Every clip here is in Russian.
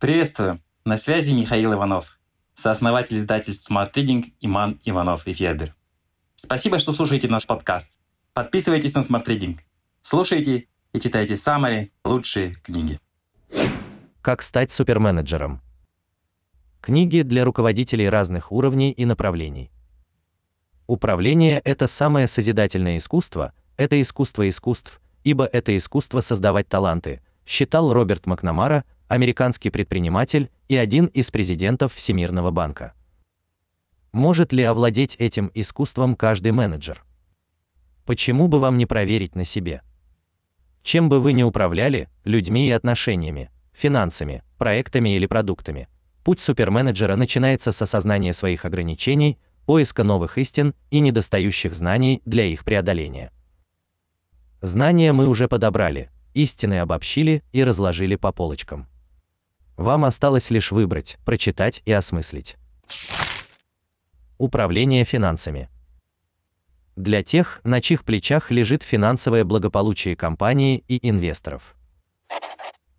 Приветствую! На связи Михаил Иванов, сооснователь издательств Smart Reading Иман Иванов и Федер. Спасибо, что слушаете наш подкаст. Подписывайтесь на Smart Reading. Слушайте и читайте самые лучшие книги. Как стать суперменеджером? Книги для руководителей разных уровней и направлений. Управление это самое созидательное искусство, это искусство искусств, ибо это искусство создавать таланты, считал Роберт Макнамара, американский предприниматель и один из президентов Всемирного банка. Может ли овладеть этим искусством каждый менеджер? Почему бы вам не проверить на себе? Чем бы вы ни управляли, людьми и отношениями, финансами, проектами или продуктами, путь суперменеджера начинается с осознания своих ограничений, поиска новых истин и недостающих знаний для их преодоления. Знания мы уже подобрали, истины обобщили и разложили по полочкам. Вам осталось лишь выбрать, прочитать и осмыслить. Управление финансами. Для тех, на чьих плечах лежит финансовое благополучие компании и инвесторов.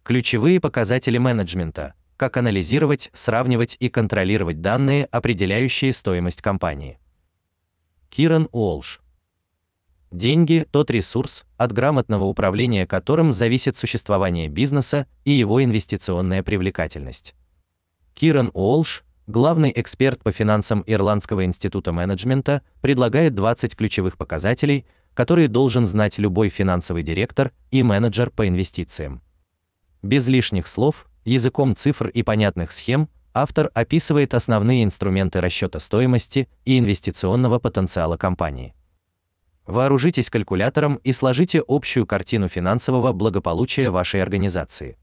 Ключевые показатели менеджмента: как анализировать, сравнивать и контролировать данные, определяющие стоимость компании. Киран Уолш. Деньги тот ресурс, от грамотного управления которым зависит существование бизнеса и его инвестиционная привлекательность. Киран Уолш, главный эксперт по финансам Ирландского института менеджмента, предлагает 20 ключевых показателей, которые должен знать любой финансовый директор и менеджер по инвестициям. Без лишних слов, языком цифр и понятных схем, автор описывает основные инструменты расчета стоимости и инвестиционного потенциала компании. Вооружитесь калькулятором и сложите общую картину финансового благополучия вашей организации.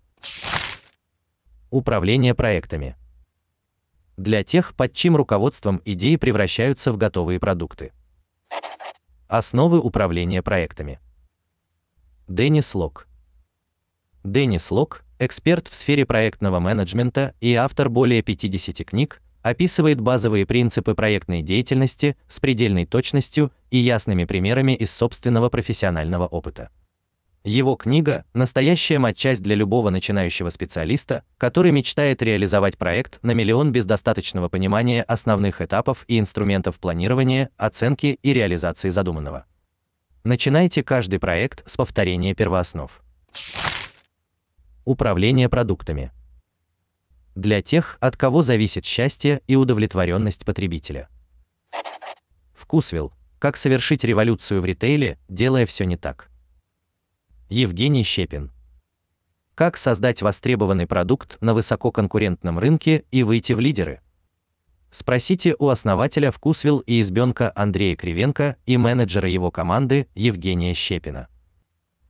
Управление проектами. Для тех, под чьим руководством идеи превращаются в готовые продукты. Основы управления проектами. Деннис Лок. Деннис Лок, эксперт в сфере проектного менеджмента и автор более 50 книг, описывает базовые принципы проектной деятельности с предельной точностью и ясными примерами из собственного профессионального опыта. Его книга настоящая матчасть для любого начинающего специалиста, который мечтает реализовать проект на миллион без достаточного понимания основных этапов и инструментов планирования, оценки и реализации задуманного. Начинайте каждый проект с повторения первооснов. Управление продуктами для тех, от кого зависит счастье и удовлетворенность потребителя. Вкусвилл. Как совершить революцию в ритейле, делая все не так. Евгений Щепин. Как создать востребованный продукт на высококонкурентном рынке и выйти в лидеры? Спросите у основателя Вкусвилл и избенка Андрея Кривенко и менеджера его команды Евгения Щепина.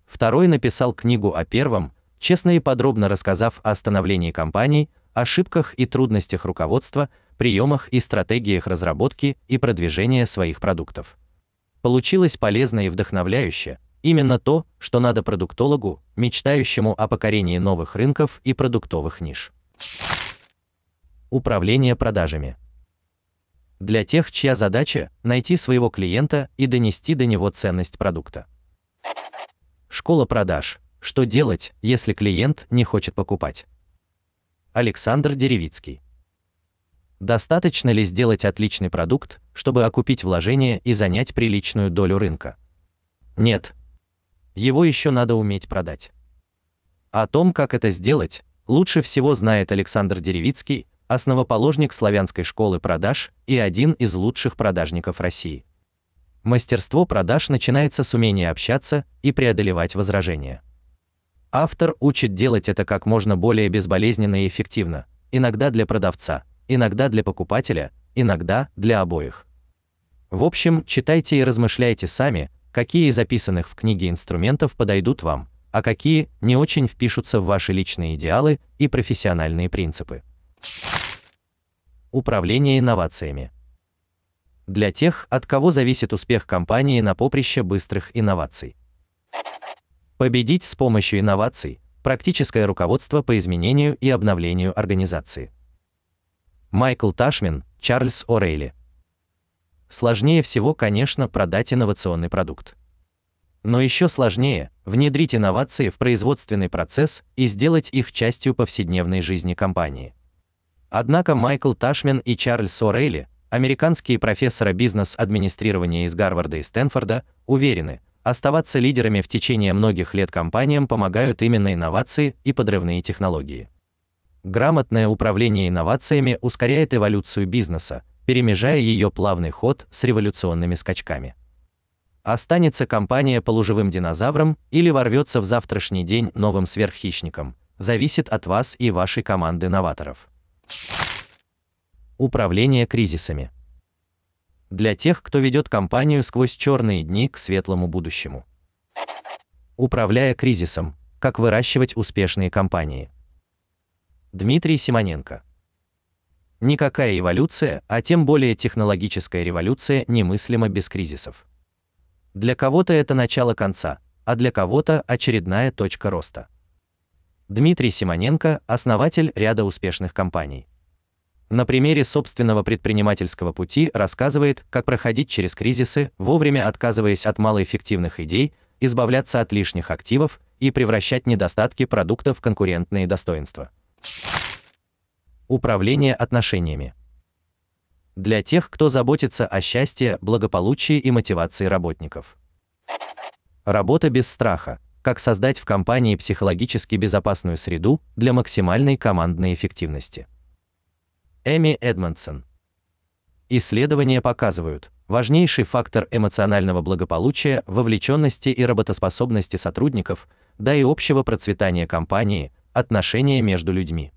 Второй написал книгу о первом, честно и подробно рассказав о становлении компании, ошибках и трудностях руководства, приемах и стратегиях разработки и продвижения своих продуктов. Получилось полезно и вдохновляюще. Именно то, что надо продуктологу, мечтающему о покорении новых рынков и продуктовых ниш. Управление продажами. Для тех, чья задача найти своего клиента и донести до него ценность продукта. Школа продаж. Что делать, если клиент не хочет покупать? Александр Деревицкий. Достаточно ли сделать отличный продукт, чтобы окупить вложения и занять приличную долю рынка? Нет. Его еще надо уметь продать. О том, как это сделать, лучше всего знает Александр Деревицкий, основоположник славянской школы продаж и один из лучших продажников России. Мастерство продаж начинается с умения общаться и преодолевать возражения. Автор учит делать это как можно более безболезненно и эффективно, иногда для продавца, иногда для покупателя, иногда для обоих. В общем, читайте и размышляйте сами, какие из записанных в книге инструментов подойдут вам, а какие не очень впишутся в ваши личные идеалы и профессиональные принципы. Управление инновациями. Для тех, от кого зависит успех компании на поприще быстрых инноваций. Победить с помощью инноваций. Практическое руководство по изменению и обновлению организации. Майкл Ташмин, Чарльз О'Рейли. Сложнее всего, конечно, продать инновационный продукт. Но еще сложнее внедрить инновации в производственный процесс и сделать их частью повседневной жизни компании. Однако Майкл Ташмен и Чарльз О'Рейли, американские профессоры бизнес-администрирования из Гарварда и Стэнфорда, уверены, оставаться лидерами в течение многих лет компаниям помогают именно инновации и подрывные технологии. Грамотное управление инновациями ускоряет эволюцию бизнеса, перемежая ее плавный ход с революционными скачками. Останется компания полуживым динозавром или ворвется в завтрашний день новым сверххищником, зависит от вас и вашей команды новаторов. Управление кризисами. Для тех, кто ведет компанию сквозь черные дни к светлому будущему. Управляя кризисом, как выращивать успешные компании. Дмитрий Симоненко. Никакая эволюция, а тем более технологическая революция немыслима без кризисов. Для кого-то это начало конца, а для кого-то очередная точка роста. Дмитрий Симоненко основатель ряда успешных компаний. На примере собственного предпринимательского пути рассказывает, как проходить через кризисы, вовремя отказываясь от малоэффективных идей, избавляться от лишних активов и превращать недостатки продуктов в конкурентные достоинства. Управление отношениями. Для тех, кто заботится о счастье, благополучии и мотивации работников. Работа без страха. Как создать в компании психологически безопасную среду для максимальной командной эффективности. Эми Эдмонсон. Исследования показывают, важнейший фактор эмоционального благополучия, вовлеченности и работоспособности сотрудников, да и общего процветания компании отношения между людьми.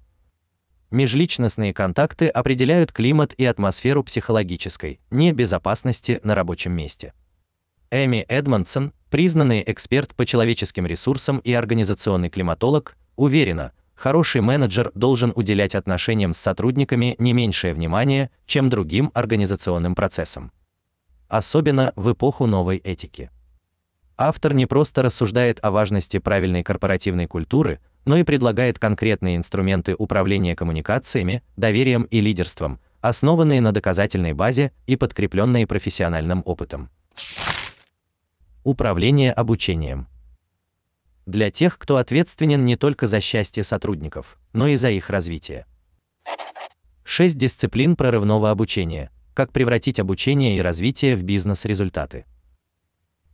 Межличностные контакты определяют климат и атмосферу психологической небезопасности на рабочем месте. Эми Эдмонсон, признанный эксперт по человеческим ресурсам и организационный климатолог, уверена, хороший менеджер должен уделять отношениям с сотрудниками не меньшее внимание, чем другим организационным процессам. Особенно в эпоху новой этики. Автор не просто рассуждает о важности правильной корпоративной культуры, но и предлагает конкретные инструменты управления коммуникациями, доверием и лидерством, основанные на доказательной базе и подкрепленные профессиональным опытом. Управление обучением. Для тех, кто ответственен не только за счастье сотрудников, но и за их развитие. Шесть дисциплин прорывного обучения. Как превратить обучение и развитие в бизнес-результаты.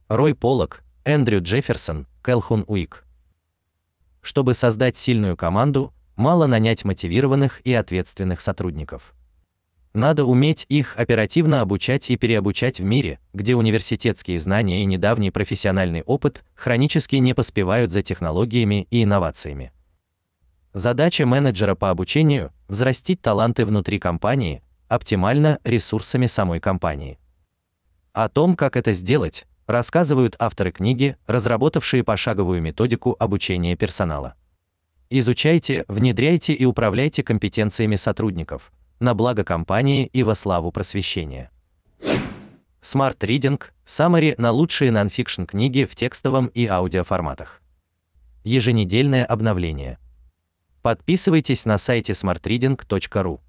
Рой Полок, Эндрю Джефферсон, Келхун Уик. Чтобы создать сильную команду, мало нанять мотивированных и ответственных сотрудников. Надо уметь их оперативно обучать и переобучать в мире, где университетские знания и недавний профессиональный опыт хронически не поспевают за технологиями и инновациями. Задача менеджера по обучению взрастить таланты внутри компании, оптимально ресурсами самой компании. О том, как это сделать, рассказывают авторы книги, разработавшие пошаговую методику обучения персонала. Изучайте, внедряйте и управляйте компетенциями сотрудников на благо компании и во славу просвещения. Smart Reading Summary на лучшие нонфикшн книги в текстовом и аудиоформатах. Еженедельное обновление. Подписывайтесь на сайте smartreading.ru.